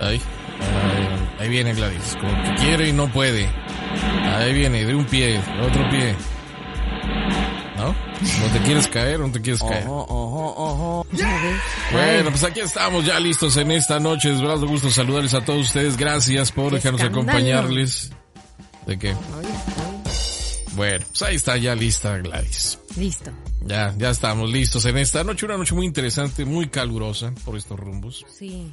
Ahí, ahí, viene Gladys, como que quiere y no puede. Ahí viene, de un pie, de otro pie. ¿No? ¿No te quieres caer o no te quieres caer? Bueno, pues aquí estamos ya listos en esta noche. Es verdad, gusto saludarles a todos ustedes. Gracias por dejarnos acompañarles. ¿De qué? Bueno, pues ahí está ya lista Gladys. Listo. Ya, ya estamos listos en esta noche. Una noche muy interesante, muy calurosa por estos rumbos. Sí.